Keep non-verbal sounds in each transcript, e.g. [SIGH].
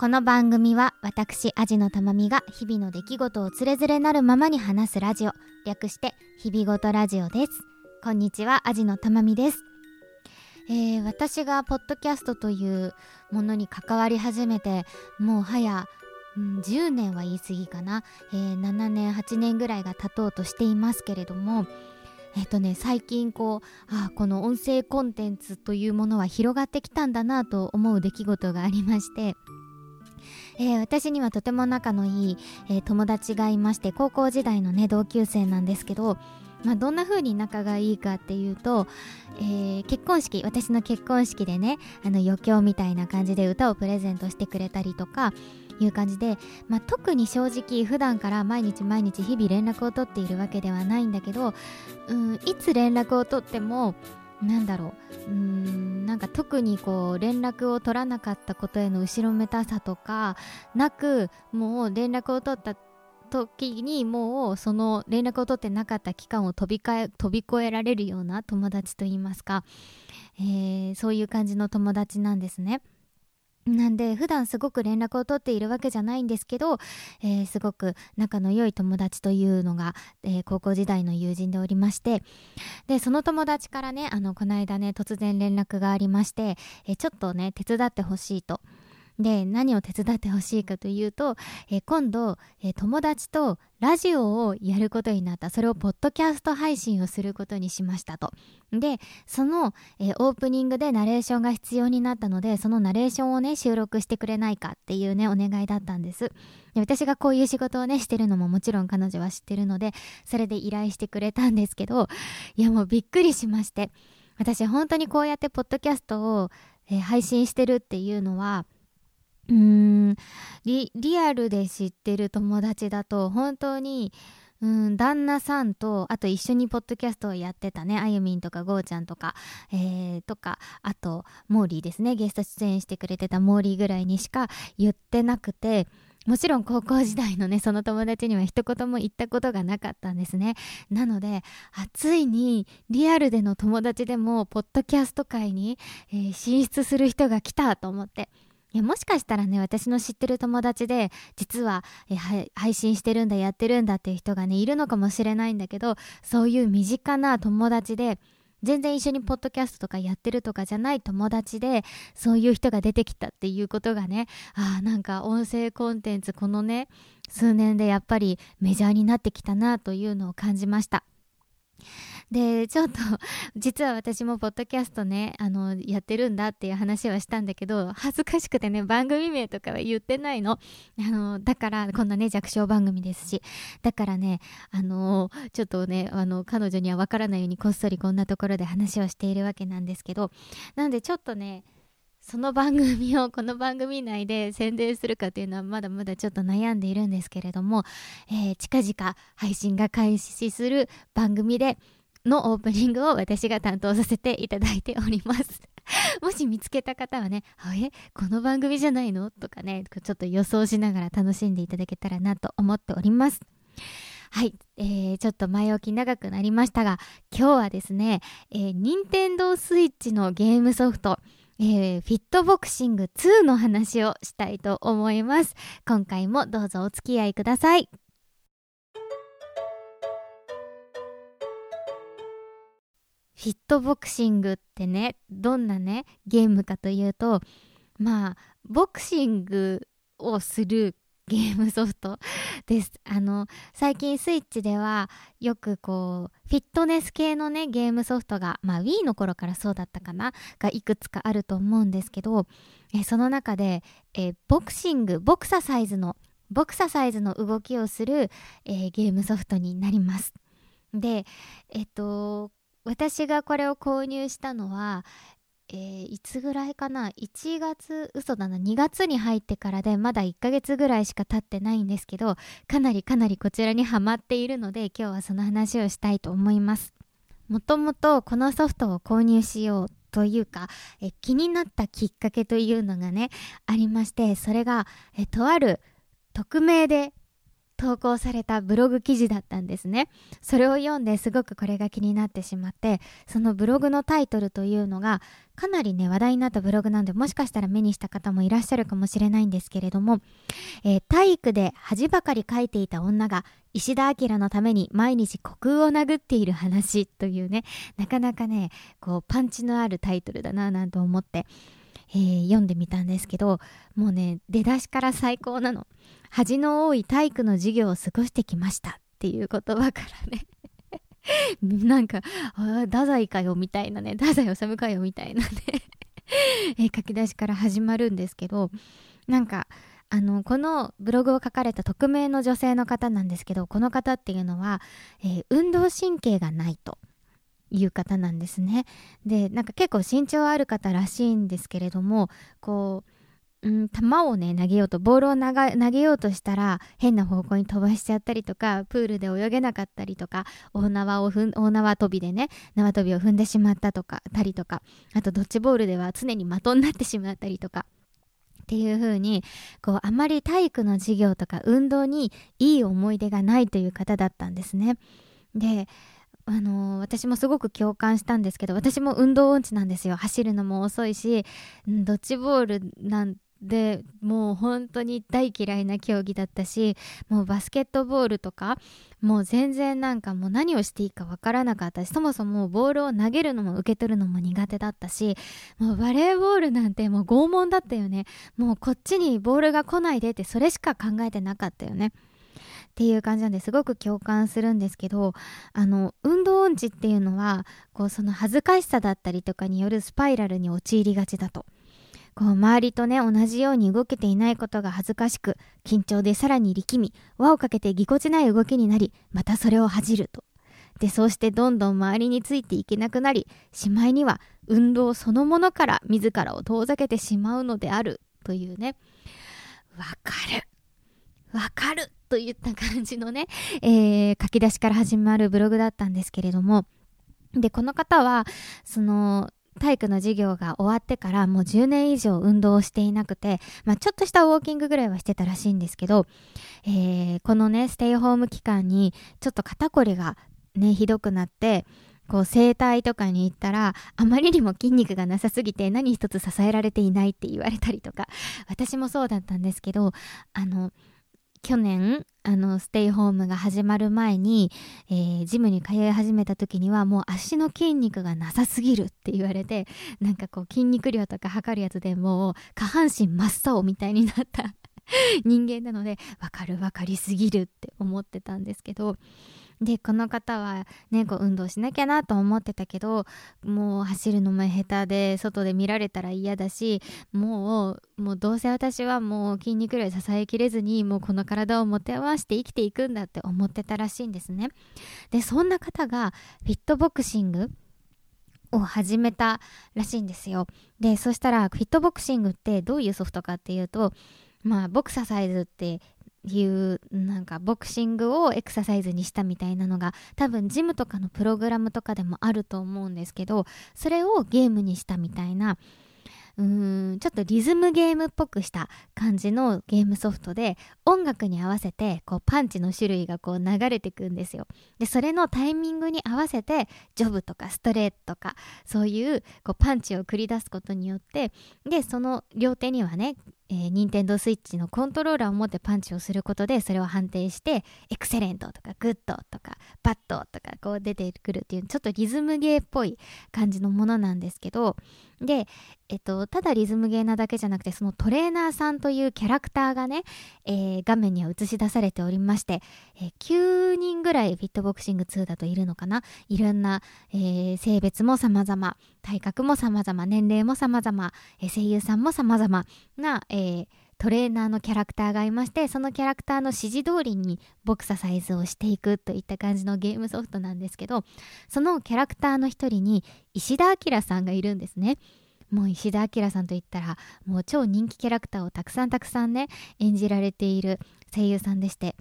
この番組は私アジのたまみが日々の出来事をつれづれなるままに話すラジオ略して日々ごとラジオです。こんにちはアジのたまみです。えー、私がポッドキャストというものに関わり始めてもう早、うん、10年は言い過ぎかな、えー、7年8年ぐらいが経とうとしていますけれどもえっ、とね最近こうあこの音声コンテンツというものは広がってきたんだなと思う出来事がありましてえー、私にはとても仲のいい、えー、友達がいまして高校時代のね同級生なんですけど、まあ、どんな風に仲がいいかっていうと、えー、結婚式私の結婚式でねあの余興みたいな感じで歌をプレゼントしてくれたりとかいう感じで、まあ、特に正直普段から毎日毎日日々連絡を取っているわけではないんだけど、うん、いつ連絡を取ってもなんだろううんなんか特にこう連絡を取らなかったことへの後ろめたさとかなくもう連絡を取った時にもうその連絡を取ってなかった期間を飛びかえ飛び越えられるような友達といいますか、えー、そういう感じの友達なんですね。なんで普段すごく連絡を取っているわけじゃないんですけど、えー、すごく仲の良い友達というのが、えー、高校時代の友人でおりましてでその友達からねあのこの間ね突然連絡がありまして、えー、ちょっとね手伝ってほしいと。で何を手伝ってほしいかというと、えー、今度、えー、友達とラジオをやることになった。それをポッドキャスト配信をすることにしましたと。でその、えー、オープニングでナレーションが必要になったのでそのナレーションをね収録してくれないかっていうねお願いだったんです。で私がこういう仕事をねしてるのももちろん彼女は知ってるのでそれで依頼してくれたんですけどいやもうびっくりしまして。私本当にこうやってポッドキャストを、え、配信してるっていうのはうん。リアルで知ってる友達だと本当にうん旦那さんとあと一緒にポッドキャストをやってたね。あゆみんとかゴーちゃんとか、えー、とかあとモーリーですね。ゲスト出演してくれてたモーリーぐらいにしか言ってなくて。もちろん高校時代のねその友達には一言も言ったことがなかったんですね。なのでついにリアルでの友達でもポッドキャスト界に、えー、進出する人が来たと思って。いやもしかしたらね私の知ってる友達で実はえ配信してるんだやってるんだっていう人がねいるのかもしれないんだけどそういう身近な友達で全然一緒にポッドキャストとかやってるとかじゃない友達でそういう人が出てきたっていうことがねあなんか音声コンテンツこのね数年でやっぱりメジャーになってきたなというのを感じました。でちょっと [LAUGHS] 実は私もポッドキャストねあのやってるんだっていう話はしたんだけど恥ずかしくてね番組名とかは言ってないの。あのだからこんなね弱小番組ですし。だからねあのちょっとねあの彼女にはわからないようにこっそりこんなところで話をしているわけなんですけど。なんでちょっとねその番組をこの番組内で宣伝するかっていうのはまだまだちょっと悩んでいるんですけれども、えー、近々配信が開始する番組でのオープニングを私が担当させていただいております [LAUGHS] もし見つけた方はね、あえ、この番組じゃないの？とかね、ちょっと予想しながら楽しんでいただけたらなと思っております。はい、えー、ちょっと前置き長くなりましたが、今日はですね、えー、任天堂スイッチのゲームソフト、えー、フィットボクシング2の話をしたいと思います。今回もどうぞお付き合いください。フィットボクシングってねどんなねゲームかというとまあボクシングをするゲームソフトです。あの最近スイッチではよくこうフィットネス系のねゲームソフトがまあ Wii の頃からそうだったかながいくつかあると思うんですけどえその中でえボクシングボクササイズのボクササイズの動きをする、えー、ゲームソフトになります。でえっと私がこれを購入したのは、えー、いつぐらいかな？1月嘘だな。2月に入ってからでまだ1ヶ月ぐらいしか経ってないんですけどかなりかなりこちらにはまっているので今日はその話をしたいと思います。もともとこのソフトを購入しようというかえ気になったきっかけというのがねありましてそれがえとある匿名で投稿されたブログ記事だったんですね。それを読んですごくこれが気になってしまってそのブログのタイトルというのがかなりね話題になったブログなんでもしかしたら目にした方もいらっしゃるかもしれないんですけれども、えー、体育で恥ばかり書いていた女が石田明のために毎日虚空を殴っている話というねなかなかねこうパンチのあるタイトルだななんて思ってえー、読んでみたんですけどもうね出だしから最高なの。恥の多い体育の授業を過ごしてきましたっていう言葉からね。[LAUGHS] なんか太宰かよみたいなね。太宰治かよみたいなね。[LAUGHS] えー、書き出しから始まるんですけどなんかあのこのブログを書かれた匿名の女性の方なんですけどこの方っていうのは、えー、運動神経がないと。いう方なんですね。でなんか結構身長ある方らしいんですけれどもこう、うん、球をね投げようとボールを投げようとしたら変な方向に飛ばしちゃったりとかプールで泳げなかったりとか大縄を踏ん大縄跳びでね縄跳びを踏んでしまったとかたりとかあとドッジボールでは常に的になってしまったりとか。っていう風にこうあまり体育の授業とか運動にいい思い出がないという方だったんですね。であのー、私もすごく共感したんですけど私も運動音痴なんですよ走るのも遅いしドッジボールなんでもう本当に大嫌いな競技だったしもうバスケットボールとかもう全然なんかもう何をしていいかわからなかったしそもそもボールを投げるのも受け取るのも苦手だったしもうバレーボールなんてもう拷問だったよねもうこっちにボールが来ないでってそれしか考えてなかったよね。っていう感じなんですごく共感するんですけどあの運動音痴っていうのはこうその恥ずかしさだったりとかによるスパイラルに陥りがちだと。こう周りとね同じように動けていないことが恥ずかしく緊張でさらに力み輪をかけてぎこちない動きになりまたそれを恥じると。でそうしてどんどん周りについていけなくなりしまいには運動そのものから自らを遠ざけてしまうのであるというね。わかる。わかる。といった感じのね、[LAUGHS] えー、書き出しから始まるブログだったんですけれども、で、この方は、その、体育の授業が終わってからもう10年以上運動をしていなくて、まあ、ちょっとしたウォーキングぐらいはしてたらしいんですけど、えー、このね、ステイホーム期間にちょっと肩こりがね、ひどくなって、こう整体とかに行ったらあまりにも筋肉がなさすぎて何一つ支えられていないって言われたりとか私もそうだったんですけどあの去年あのステイホームが始まる前に、えー、ジムに通い始めた時にはもう足の筋肉がなさすぎるって言われてなんかこう筋肉量とか測るやつでもう下半身真っ青みたいになった人間なので分かる分かりすぎるって思ってたんですけどでこの方はねこう運動しなきゃなと思ってたけどもう走るのも下手で外で見られたら嫌だしもうもうどうせ私はもう筋肉量支えきれずにもうこの体を持て余して生きていくんだって思ってたらしいんですね。でそんな方がフィットボクシングを始めたらしいんですよ。でそしたらフィットボクシングってどういうソフトかっていうとまあボクササイズっていうなんかボクシングをエクササイズにしたみたいなのが多分ジムとかのプログラムとかでもあると思うんですけどそれをゲームにしたみたいなうーんちょっとリズムゲームっぽくした感じのゲームソフトで音楽に合わせてこうパンチの種類がこう流れてくんですよ。でそれのタイミングに合わせてジャブとかストレートとかそういうこうパンチを繰り出すことによってでその両手にはねえー、任天堂スイッチのコントローラーを持ってパンチをすることでそれを判定してエクセレントとかグッドとかバッドとかこう出てくるっていうちょっとリズムゲーっぽい感じのものなんですけどで、えっと、ただリズムゲーなだけじゃなくてそのトレーナーさんというキャラクターがね、えー、画面には映し出されておりまして、えー、9人ぐらいフィットボクシング2だといるのかな？いろんな、えー、性別も様々体格も様々年齢も様々、え声優さんも様々な、えートレーナーのキャラクターがいましてそのキャラクターの指示通りにボクササイズをしていくといった感じのゲームソフトなんですけどそのキャラクターの一人に石田明さんがいるんですね。もう石田明さんといったらもう超人気キャラクターをたくさんたくさんね演じられている声優さんでして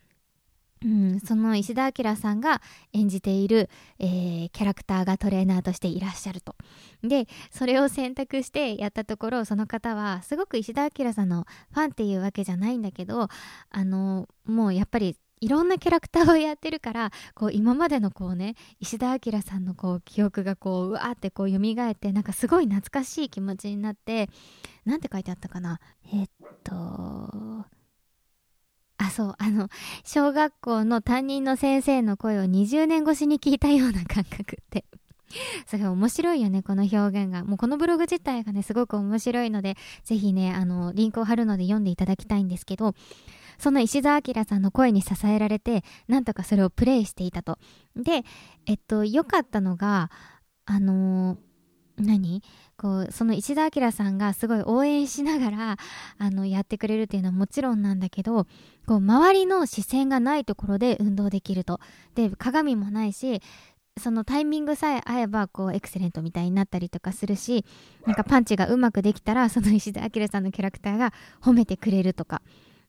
うん、その石田明さんが演じている、えー、キャラクターがトレーナーとしていらっしゃると。でそれを選択してやったところその方はすごく石田明さんのファンっていうわけじゃないんだけどあのもうやっぱりいろんなキャラクターをやってるからこう今までのこうね石田明さんのこう記憶がこううわーってこう蘇ってなんかすごい懐かしい気持ちになってなんて書いてあったかなえっとあそうあの小学校の担任の先生の声を20年越しに聞いたような感覚って。[LAUGHS] それ面白いよねこの表現が。もうこのブログ自体がねすごく面白いのでぜひねあのリンクを貼るので読んでいただきたいんですけどその石田明さんの声に支えられてなんとかそれをプレイしていたと。でえっと良かったのがあのー、何？こうその石田明さんがすごい応援しながら [LAUGHS] あのやってくれるっていうのはもちろんなんだけどこう周りの視線がないところで運動できると。で鏡もないしそのタイミングさえ合えばこうエクセレントみたいになったりとかするしなんかパンチがうまくできたらその石田明さんのキャラクターが褒めてくれるとか。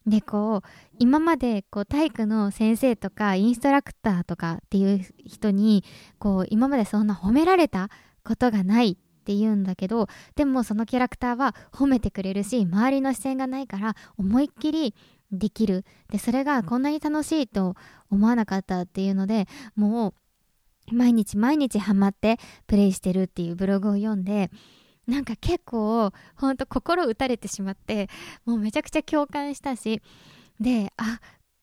でこう今までこう体育の先生とかインストラクターとかっていう人にこう今までそんな褒められたことがないって言うんだけどでもそのキャラクターは褒めてくれるし周りの視線がないから思いっきりできる。でそれがこんなに楽しいと思わなかったっていうのでもう毎日毎日ハマってプレイしてるっていうブログを読んでなんか結構ほんと心打たれてしまってもうめちゃくちゃ共感したしであ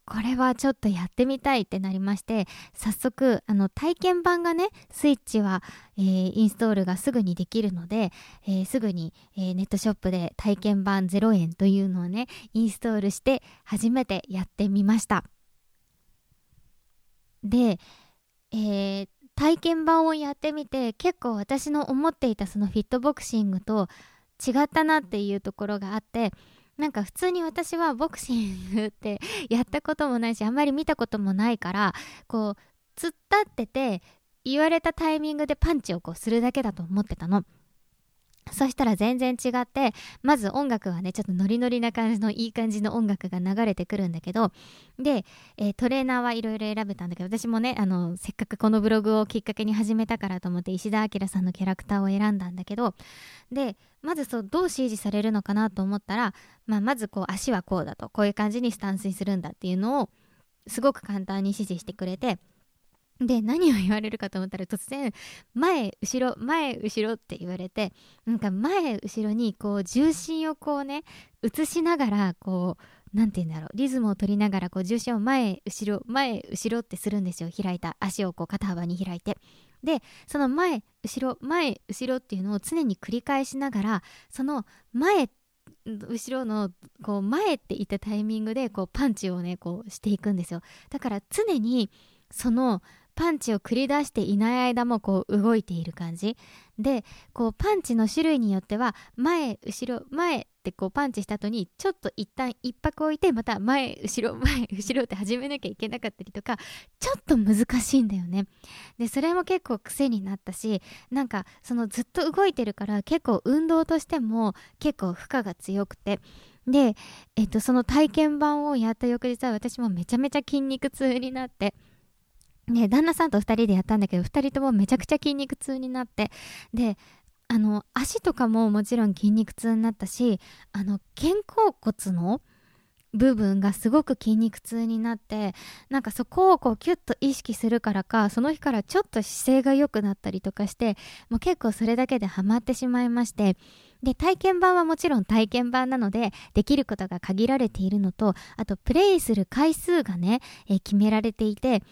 これはちょっとやってみたいってなりまして早速あの体験版がねスイッチは、えー、インストールがすぐにできるので、えー、すぐに、えー、ネットショップで体験版0円というのをねインストールして初めてやってみました。で、え、体験版をやってみて結構私の思っていたそのフィットボクシングと違ったなっていうところがあってなんか普通に私はボクシングってやったこともないしあんまり見たこともないからこう突っ立ってて言われたタイミングでパンチをこうするだけだと思ってたの。そしたら全然違ってまず音楽はねちょっとノリノリな感じのいい感じの音楽が流れてくるんだけどで、えー、トレーナーはいろいろ選べたんだけど私もねあのせっかくこのブログをきっかけに始めたからと思って石田明さんのキャラクターを選んだんだけどでまずそうどう指示されるのかなと思ったら、まあ、まずこう足はこうだとこういう感じにスタンスにするんだっていうのをすごく簡単に指示してくれてで何を言われるかと思ったら突然前後ろ前後ろって言われてなんか前後ろにこう重心をこうね移しながらこう何て言うんだろうリズムを取りながらこう重心を前後ろ前後ろってするんですよ。開いた。足をこう肩幅に開いて。でその前後ろ前後ろっていうのを常に繰り返しながらその前後ろのこう前って言ったタイミングでこうパンチをねこうしていくんですよ。だから常にそのパンチを繰り出していない間もこう動いている感じ。でこうパンチの種類によっては前後ろ前ってこうパンチした後にちょっと一旦一泊置いてまた前後ろ前後ろって始めなきゃいけなかったりとかちょっと難しいんだよね。でそれも結構癖になったしなんかそのずっと動いてるから結構運動としても結構負荷が強くて。で、えっと、その体験版をやった翌日は私もめちゃめちゃ筋肉痛になって。ね、旦那さんと2人でやったんだけど2人ともめちゃくちゃ筋肉痛になってであの足とかももちろん筋肉痛になったしあの肩甲骨の部分がすごく筋肉痛になってなんかそこをこうキュッと意識するからかその日からちょっと姿勢が良くなったりとかしてもう結構それだけでハマってしまいましてで体験版はもちろん体験版なのでできることが限られているのとあとプレイする回数がね、え決められていて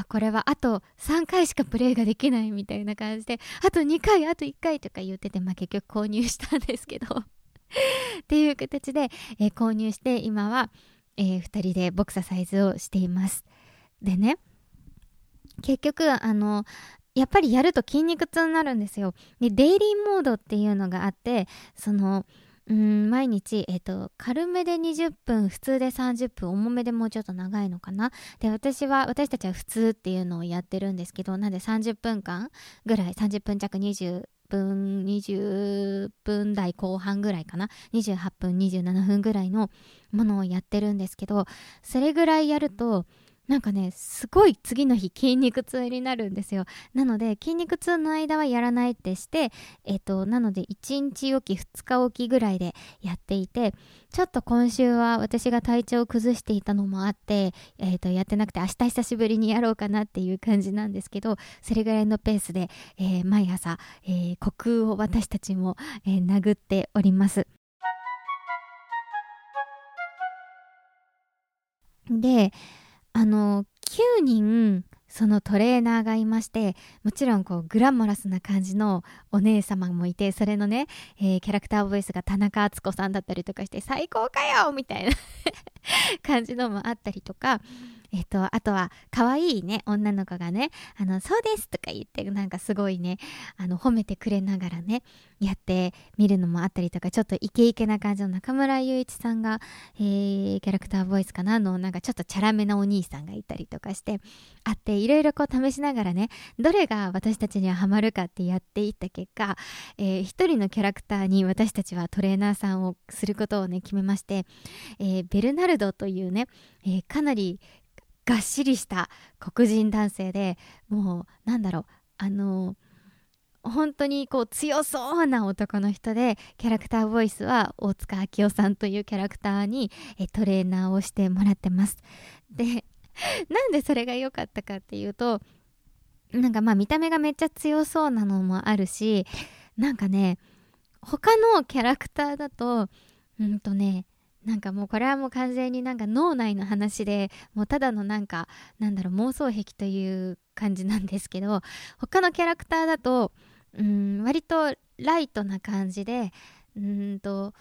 あこれはあと3回しかプレイができないみたいな感じであと2回あと1回とか言ってて、まあ、結局購入したんですけど。[LAUGHS] っていう形で、えー、購入して今は、えー、2人でボクササイズをしています。でね結局あのやっぱりやると筋肉痛になるんですよ。でデイリーモードっていうのがあってそのうん毎日、えっ、と、軽めで20分、普通で30分、重めでもうちょっと長いのかな？で、私は、私たちは普通っていうのをやってるんですけど、なんで30分間ぐらい、30分弱20分、20分台後半ぐらいかな？28分、27分ぐらいのものをやってるんですけど、それぐらいやると、なんかねすごい次の日筋肉痛になるんですよなので筋肉痛の間はやらないってしてえっ、となので1日おき2日おきぐらいでやっていてちょっと今週は私が体調を崩していたのもあって、えー、とやってなくて明日久しぶりにやろうかなっていう感じなんですけどそれぐらいのペースで、えー、毎朝、えー、虚空を私たちも、えー、殴っております。であの9人そのトレーナーがいましてもちろんこうグラマラスな感じのお姉様もいてそれのね、えー、キャラクターボイスが田中敦子さんだったりとかして最高かよみたいな [LAUGHS] 感じのもあったりとかえっ、と、あとは、可愛いね、女の子がね、あの、そうですとか言って、なんかすごいね、あの、褒めてくれながらね、やってみるのもあったりとか、ちょっとイケイケな感じの中村雄一さんが、えー、キャラクターボイスかなの、なんかちょっとチャラめなお兄さんがいたりとかして、あって、いろいろこう試しながらね、どれが私たちにはハマるかってやっていった結果、えー、一人のキャラクターに私たちはトレーナーさんをすることをね、決めまして、えー、ベルナルドというね、えー、かなりがっしりした黒人男性でもうなんだろうあの本当にこう強そうな男の人でキャラクターボイスは大塚明夫さんというキャラクターにえトレーナーをしてもらってます。で [LAUGHS] なんでそれが良かったかっていうとなんかまあ見た目がめっちゃ強そうなのもあるしなんかね他のキャラクターだとうんとねなんかもうこれはもう完全になんか脳内の話でもうただのなんかなんだろう妄想癖という感じなんですけど [LAUGHS] 他のキャラクターだとうん割とライトな感じでうんと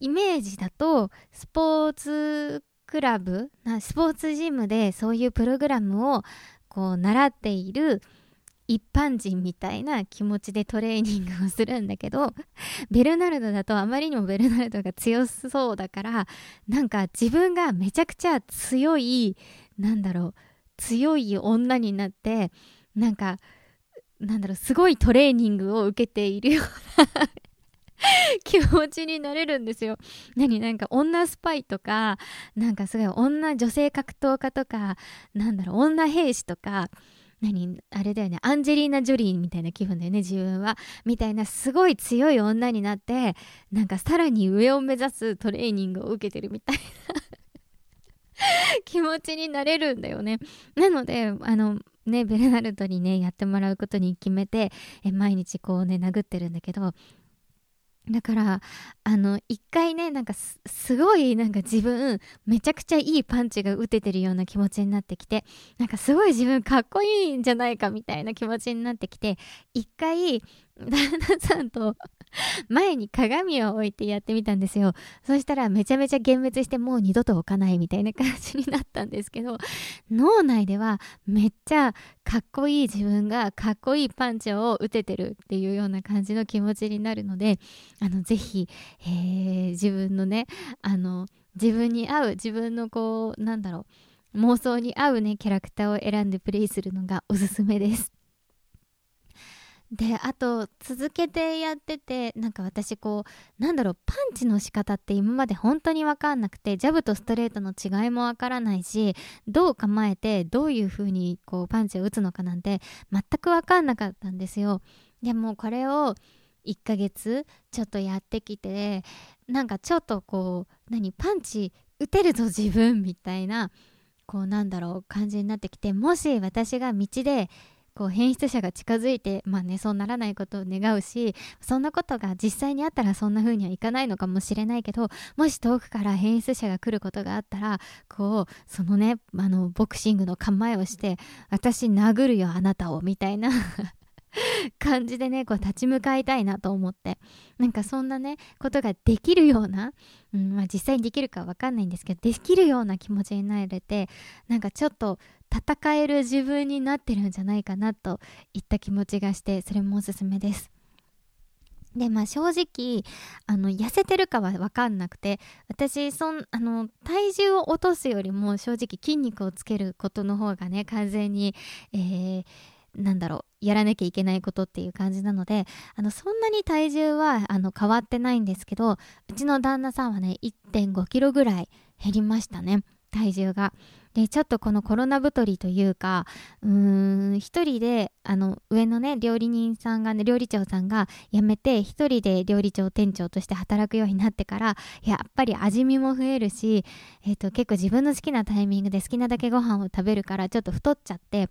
イメージだとスポーツクラブスポーツジムでそういうプログラムをこう習っている一般人みたいな気持ちでトレーニングをするんだけど [LAUGHS] ベルナルドだとあまりにもベルナルドが強そうだからなんか自分がめちゃくちゃ強いなんだろう強い女になってなんかなんだろうすごいトレーニングを受けているような [LAUGHS] 気持ちになれるんですよ。何なんか女スパイとかなんかすごい女女性格闘家とかなんだろう女兵士とか何あれだよねアンジェリーナ・ジョリーみたいな気分だよね自分は。みたいなすごい強い女になってなんかさらに上を目指すトレーニングを受けてるみたいな [LAUGHS] 気持ちになれるんだよね。なのであのねベルナルトにねやってもらうことに決めてえ毎日こうね殴ってるんだけどだからあの一回ねなんかすごいなんか自分めちゃくちゃいいパンチが打ててるような気持ちになってきてなんかすごい自分かっこいいんじゃないかみたいな気持ちになってきて一回旦那さんと前に鏡を置いてやってみたんですよ。そしたらめちゃめちゃ幻滅してもう二度と置かないみたいな感じになったんですけど脳内ではめっちゃかっこいい自分がかっこいいパンチを打ててるっていうような感じの気持ちになるのであのぜひ、えー、自分のねあの自分に合う自分のこうなんだろう妄想に合うねキャラクターを選んでプレイするのがおすすめです。であと続けてやっててなんか私こうなんだろうパンチの仕方って今まで本当に分かんなくてジャブとストレートの違いも分からないしどう構えてどういう風にこうパンチを打つのかなんて全く分かんなかったんですよ。でもこれを1ヶ月ちょっとやってきてなんかちょっとこう何パンチ打てるぞ自分みたいなこうなんだろう感じになってきてもし私が道でこう変質者が近づいてまあねそうならないことを願うしそんなことが実際にあったらそんな風にはいかないのかもしれないけどもし遠くから変質者が来ることがあったらこうそのねあのボクシングの構えをして私殴るよあなたをみたいな [LAUGHS] 感じでねこう立ち向かいたいなと思って。なんかそんなねことができるような、うんまあ、実際にできるかわかんないんですけどできるような気持ちになれてなんかちょっと戦える自分になってるんじゃないかなといった気持ちがしてそれもおすすめです。でまあ正直あの痩せてるかは分かんなくて私そんあの体重を落とすよりも正直筋肉をつけることの方がね完全に、えー、なんだろうやらなきゃいけないことっていう感じなのであのそんなに体重はあの変わってないんですけどうちの旦那さんはね1 5キロぐらい減りましたね体重が。でちょっとこのコロナ太りというかうーん一人であの上のね料理人さんがね料理長さんが辞めて一人で料理長店長として働くようになってからやっぱり味見も増えるし、えーと、結構自分の好きなタイミングで好きなだけご飯を食べるからちょっと太っちゃって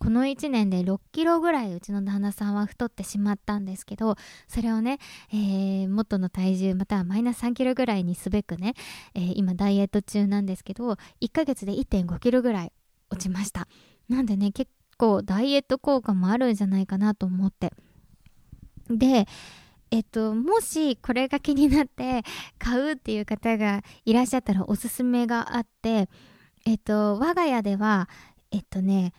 この1年で6キロぐらいうちの旦那さんは太ってしまったんですけどそれをね、えー、元の体重またはマイナス3キロぐらいにすべくね、えー、今ダイエット中なんですけど1ヶ月で1.5キロぐらい落ちました。なんでね結構ダイエット効果もあるんじゃないかなと思って。でえっと、もしこれが気になって買うっていう方がいらっしゃったらおすすめがあって、えっと、我が家では、えっとね、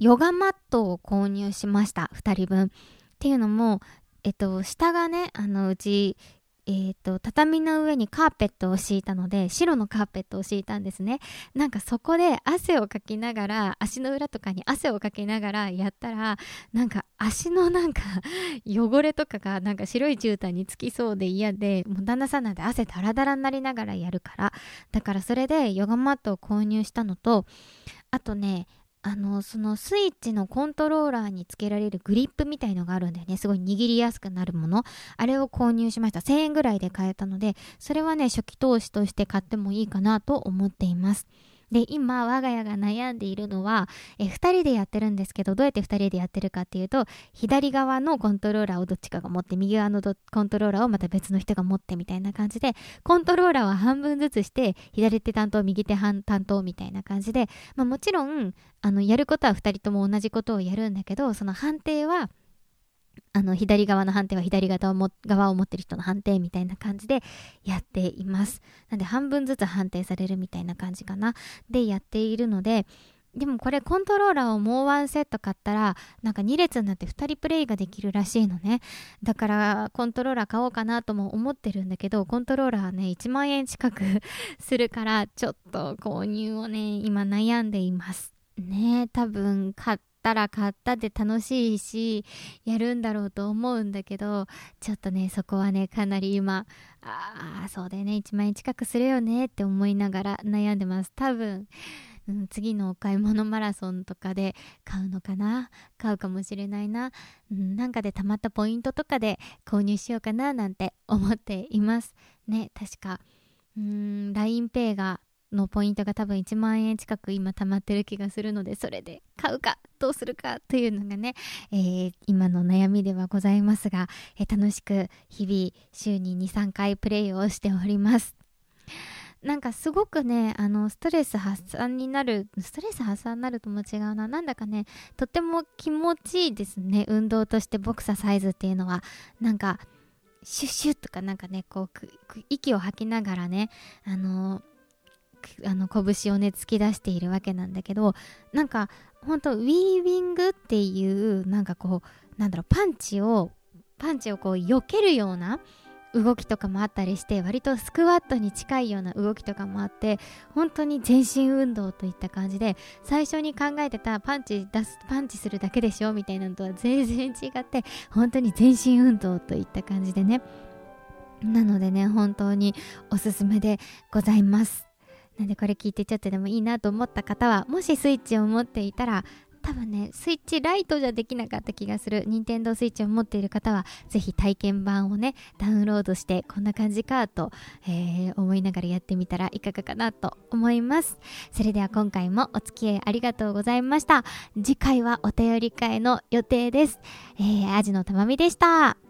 ヨガマットを購入しました。2人分。っていうのも、えっと、下がね、あの、うち、えっ、と、畳の上にカーペットを敷いたので、白のカーペットを敷いたんですね。なんかそこで汗をかきながら、足の裏とかに汗をかきながらやったら、なんか足のなんか [LAUGHS] 汚れとかがなんか白い絨毯につきそうで嫌で、もう旦那さんなんて汗ダラダラになりながらやるから。だからそれでヨガマットを購入したのと、あとね、あの、そのスイッチのコントローラーにつけられるグリップみたいのがあるんだよね。すごい握りやすくなるもの。あれを購入しました。1000円ぐらいで買えたので、それはね、初期投資として買ってもいいかなと思っています。で、今、我が家が悩んでいるのは、え、二人でやってるんですけど、どうやって二人でやってるかっていうと、左側のコントローラーをどっちかが持って、右側のコントローラーをまた別の人が持ってみたいな感じで、コントローラーは半分ずつして、左手担当、右手担当みたいな感じで、まあもちろん、あの、やることは二人とも同じことをやるんだけど、その判定は、あの、左側の判定は左側をも側を持ってる人の判定みたいな感じでやっています。なんで半分ずつ判定されるみたいな感じかな。でやっているので、でもこれコントローラーをもうワンセット買ったらなんか2列になって2人プレイができるらしいのねだからコントローラー買おうかなとも思ってるんだけどコントローラーね1万円近く [LAUGHS] するからちょっと購入をね今悩んでいますね多分買っったら買ったで楽しいしやるんだろうと思うんだけどちょっとねそこはねかなり今ああそうだよね1万円近くするよねって思いながら悩んでます。多分うん、次のお買い物マラソンとかで買うのかな？買うかもしれないな、うん、なんかでたまったポイントとかで購入しようかななんて思っています。ね確か。うん LINEPay がのポイントが多分1万円近く今溜まってる気がするのでそれで買うかどうするかというのがね、えー、今の悩みではございますが、えー、楽しく日々週に23回プレイをしております。なんかすごくねあのストレス発散になるストレス発散になるとも違うな。なんだかねとっても気持ちいいですね。運動としてボクササイズっていうのは。なんかシュッシュッとかなんかねこう息を吐きながらねあのあの拳をね突き出しているわけなんだけどなんかほんとウィービングっていうなんかこうなんだろうパンチをパンチをこう避けるような動きとかもあったりして割とスクワットに近いような動きとかもあって本当に全身運動といった感じで最初に考えてたパンチ出すパンチするだけでしょみたいなのとは全然違って本当に全身運動といった感じでね。なのでね本当におすすめでございます。なんでこれ聞いてちょっとでもいいなと思った方はもしスイッチを持っていたら多分ねスイッチライトじゃできなかった気がする。任天堂スイッチを持っている方はぜひ体験版をねダウンロードしてこんな感じかと、えー、思いながらやってみたらいかがかなと思います。それでは今回もお付き合いありがとうございました。次回はお便り会の予定です、えー、アジのたまみでした。